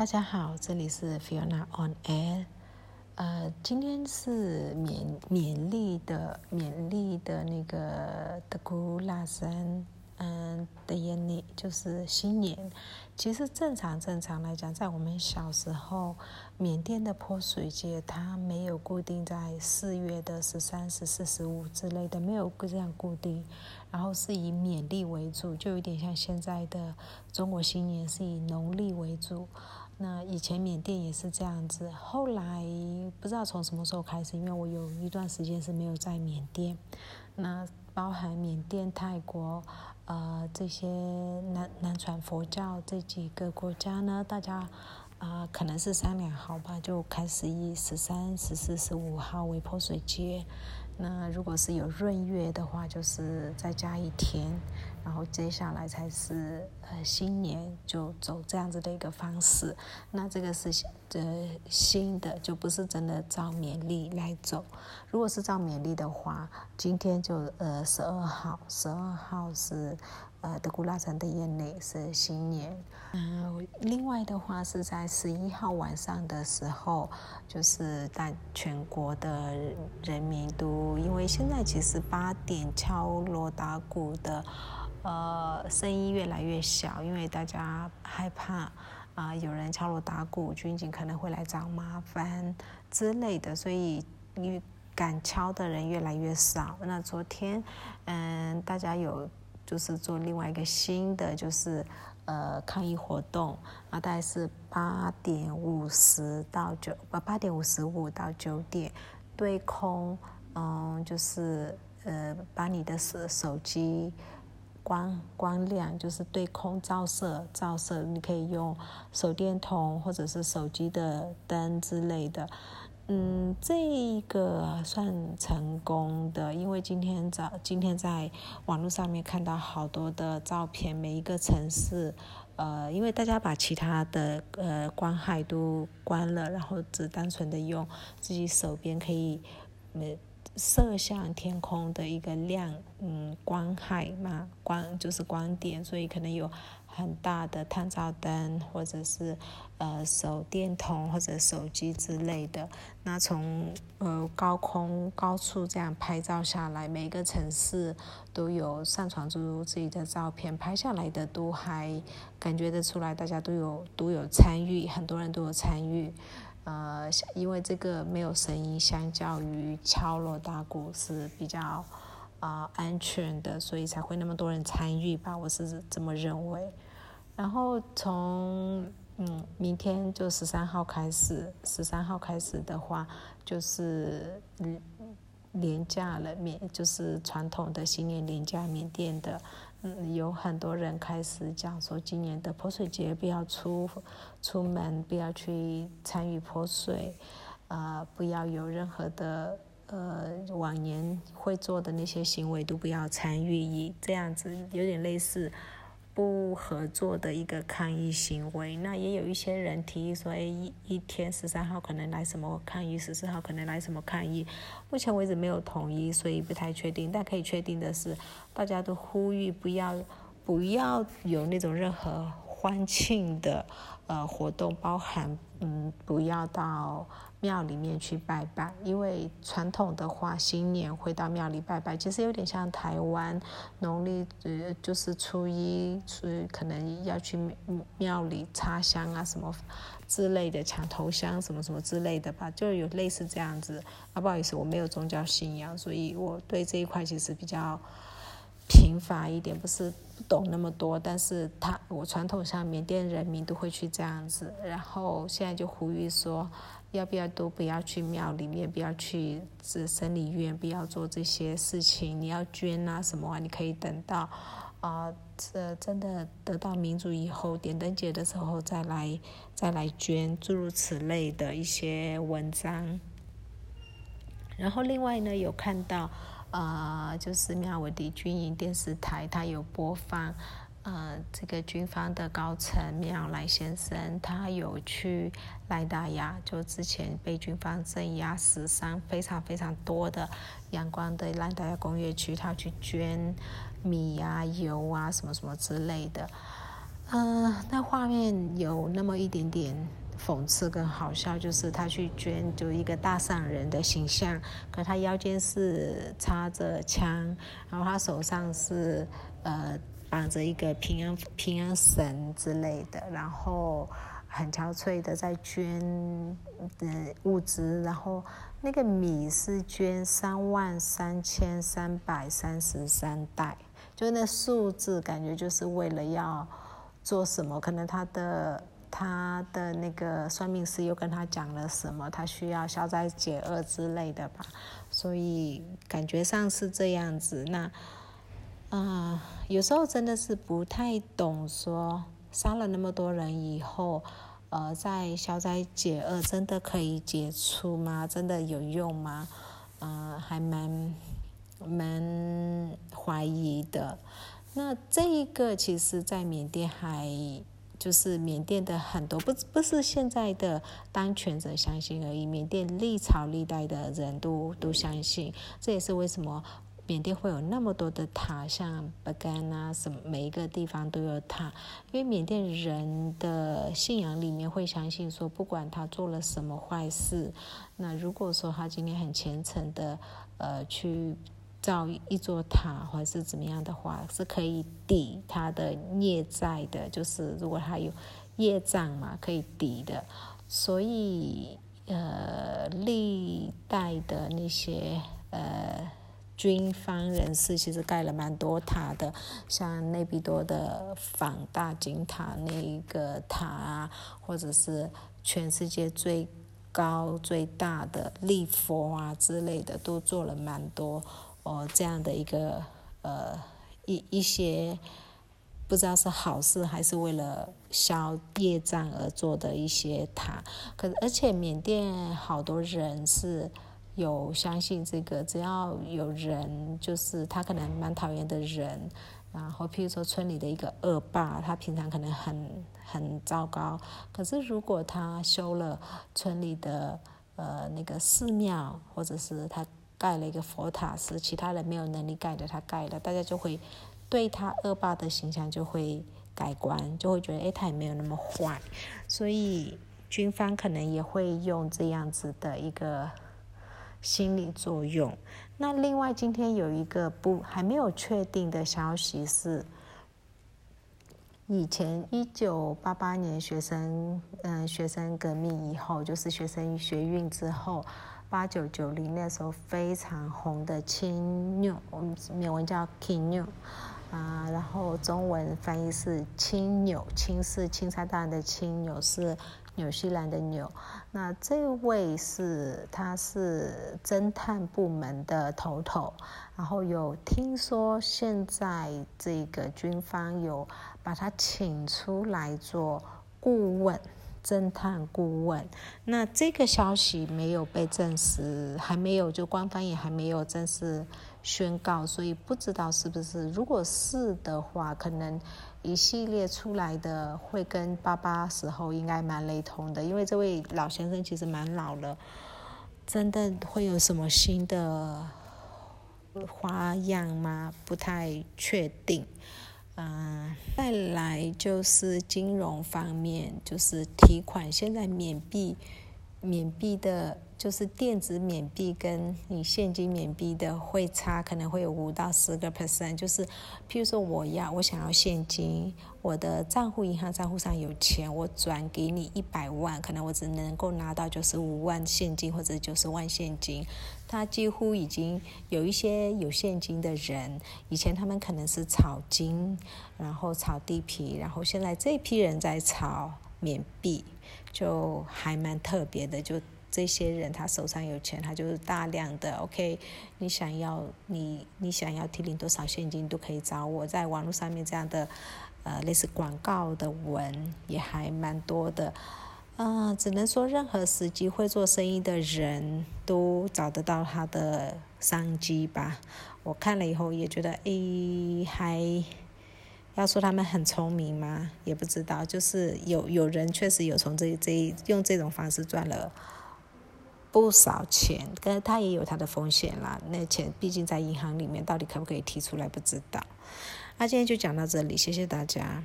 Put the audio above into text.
大家好，这里是 Fiona on Air。呃，今天是缅缅历的缅历的那个德古拉山。嗯，的眼里就是新年。其实正常正常来讲，在我们小时候，缅甸的泼水节它没有固定在四月的十三、十四、十五之类的，没有这样固定。然后是以缅历为主，就有点像现在的中国新年是以农历为主。那以前缅甸也是这样子，后来不知道从什么时候开始，因为我有一段时间是没有在缅甸，那包含缅甸、泰国。呃，这些南南传佛教这几个国家呢，大家啊，可能是商量好吧，就开始以十三、十四、十五号为泼水节。那如果是有闰月的话，就是再加一天，然后接下来才是呃新年，就走这样子的一个方式。那这个是呃新的，就不是真的照缅历来走。如果是照缅历的话，今天就呃十二号，十二号是。呃，德古拉城的眼泪是新年。嗯，另外的话是在十一号晚上的时候，就是在全国的人民都，因为现在其实八点敲锣打鼓的，呃，声音越来越小，因为大家害怕啊，有人敲锣打鼓，军警可能会来找麻烦之类的，所以因为敢敲的人越来越少。那昨天，嗯，大家有。就是做另外一个新的，就是呃抗议活动啊，大概是八点五十到九八八点五十五到九点，对空，嗯，就是呃把你的手手机光光亮，就是对空照射照射，你可以用手电筒或者是手机的灯之类的。嗯，这个算成功的，因为今天早今天在网络上面看到好多的照片，每一个城市，呃，因为大家把其他的呃光害都关了，然后只单纯的用自己手边可以呃射向天空的一个亮嗯光害嘛，光就是光点，所以可能有。很大的探照灯，或者是呃手电筒或者手机之类的，那从呃高空高处这样拍照下来，每个城市都有上传出自己的照片，拍下来的都还感觉得出来，大家都有都有参与，很多人都有参与，呃，因为这个没有声音，相较于敲锣打鼓是比较。啊，安全的，所以才会那么多人参与吧，我是这么认为。然后从嗯，明天就十三号开始，十三号开始的话，就是嗯，年假了，缅就是传统的新年年假，缅甸的，嗯，有很多人开始讲说，今年的泼水节不要出出门，不要去参与泼水，啊，不要有任何的。呃，往年会做的那些行为都不要参与，以这样子有点类似不合作的一个抗议行为。那也有一些人提议说，哎，一一天十三号可能来什么抗议，十四号可能来什么抗议。目前为止没有统一，所以不太确定。但可以确定的是，大家都呼吁不要不要有那种任何欢庆的呃活动，包含嗯不要到。庙里面去拜拜，因为传统的话，新年会到庙里拜拜，其实有点像台湾农历呃，就是初一，初可能要去庙里插香啊什么之类的，抢头香什么什么之类的吧，就有类似这样子。啊，不好意思，我没有宗教信仰，所以我对这一块其实比较贫乏一点，不是不懂那么多。但是他我传统上缅甸人民都会去这样子，然后现在就呼吁说。要不要都不要去庙里面，不要去这生理院，不要做这些事情。你要捐啊什么啊？你可以等到啊，这真的得到民主以后，点灯节的时候再来再来捐，诸如此类的一些文章。然后另外呢，有看到啊，就是妙维迪军营电视台，它有播放。呃，这个军方的高层妙来先生，他有去莱达亚，就之前被军方镇压死伤非常非常多的阳光的莱达亚工业区，他去捐米啊、油啊什么什么之类的。嗯，那画面有那么一点点讽刺跟好笑，就是他去捐，就一个大善人的形象，可他腰间是插着枪，然后他手上是呃绑着一个平安平安绳之类的，然后很憔悴的在捐的物资，然后那个米是捐三万三千三百三十三袋，就那数字感觉就是为了要。做什么？可能他的他的那个算命师又跟他讲了什么？他需要消灾解厄之类的吧，所以感觉上是这样子。那啊，有时候真的是不太懂，说杀了那么多人以后，呃，在消灾解厄真的可以解除吗？真的有用吗？呃，还蛮蛮怀疑的。那这一个其实，在缅甸还就是缅甸的很多不不是现在的当权者相信而已，缅甸历朝历代的人都都相信。这也是为什么缅甸会有那么多的塔，像巴干啊什么，每一个地方都有塔，因为缅甸人的信仰里面会相信说，不管他做了什么坏事，那如果说他今天很虔诚的呃去。造一座塔，或者是怎么样的话，是可以抵他的孽债的。就是如果他有业障嘛，可以抵的。所以，呃，历代的那些呃军方人士，其实盖了蛮多塔的，像内比多的仿大金塔那一个塔啊，或者是全世界最高最大的立佛啊之类的，都做了蛮多。哦，这样的一个呃一一些不知道是好事还是为了消业障而做的一些塔，可是而且缅甸好多人是有相信这个，只要有人就是他可能蛮讨厌的人，然后譬如说村里的一个恶霸，他平常可能很很糟糕，可是如果他修了村里的呃那个寺庙，或者是他。盖了一个佛塔，是其他人没有能力盖的，他盖了，大家就会对他恶霸的形象就会改观，就会觉得哎，他也没有那么坏，所以军方可能也会用这样子的一个心理作用。那另外，今天有一个不还没有确定的消息是，以前一九八八年学生嗯学生革命以后，就是学生学运之后。八九九零那时候非常红的青牛，我们缅文叫 King 妞，啊，然后中文翻译是青纽，青是青山大人的青，纽是纽西兰的纽。那这位是他是侦探部门的头头，然后有听说现在这个军方有把他请出来做顾问。侦探顾问，那这个消息没有被证实，还没有就官方也还没有正式宣告，所以不知道是不是。如果是的话，可能一系列出来的会跟八八时候应该蛮雷同的，因为这位老先生其实蛮老了，真的会有什么新的花样吗？不太确定。嗯，再来就是金融方面，就是提款。现在免币，免币的，就是电子免币跟你现金免币的会差，可能会有五到十个 percent。就是，譬如说我要我想要现金，我的账户银行账户上有钱，我转给你一百万，可能我只能够拿到九十五万现金或者九十万现金。他几乎已经有一些有现金的人，以前他们可能是炒金，然后炒地皮，然后现在这批人在炒缅币，就还蛮特别的。就这些人，他手上有钱，他就是大量的。OK，你想要你你想要提领多少现金都可以找我，在网络上面这样的呃类似广告的文也还蛮多的。啊，只能说任何时机会做生意的人都找得到他的商机吧。我看了以后也觉得，诶，还要说他们很聪明吗？也不知道，就是有有人确实有从这这用这种方式赚了不少钱，但是他也有他的风险啦。那钱毕竟在银行里面，到底可不可以提出来不知道。那今天就讲到这里，谢谢大家。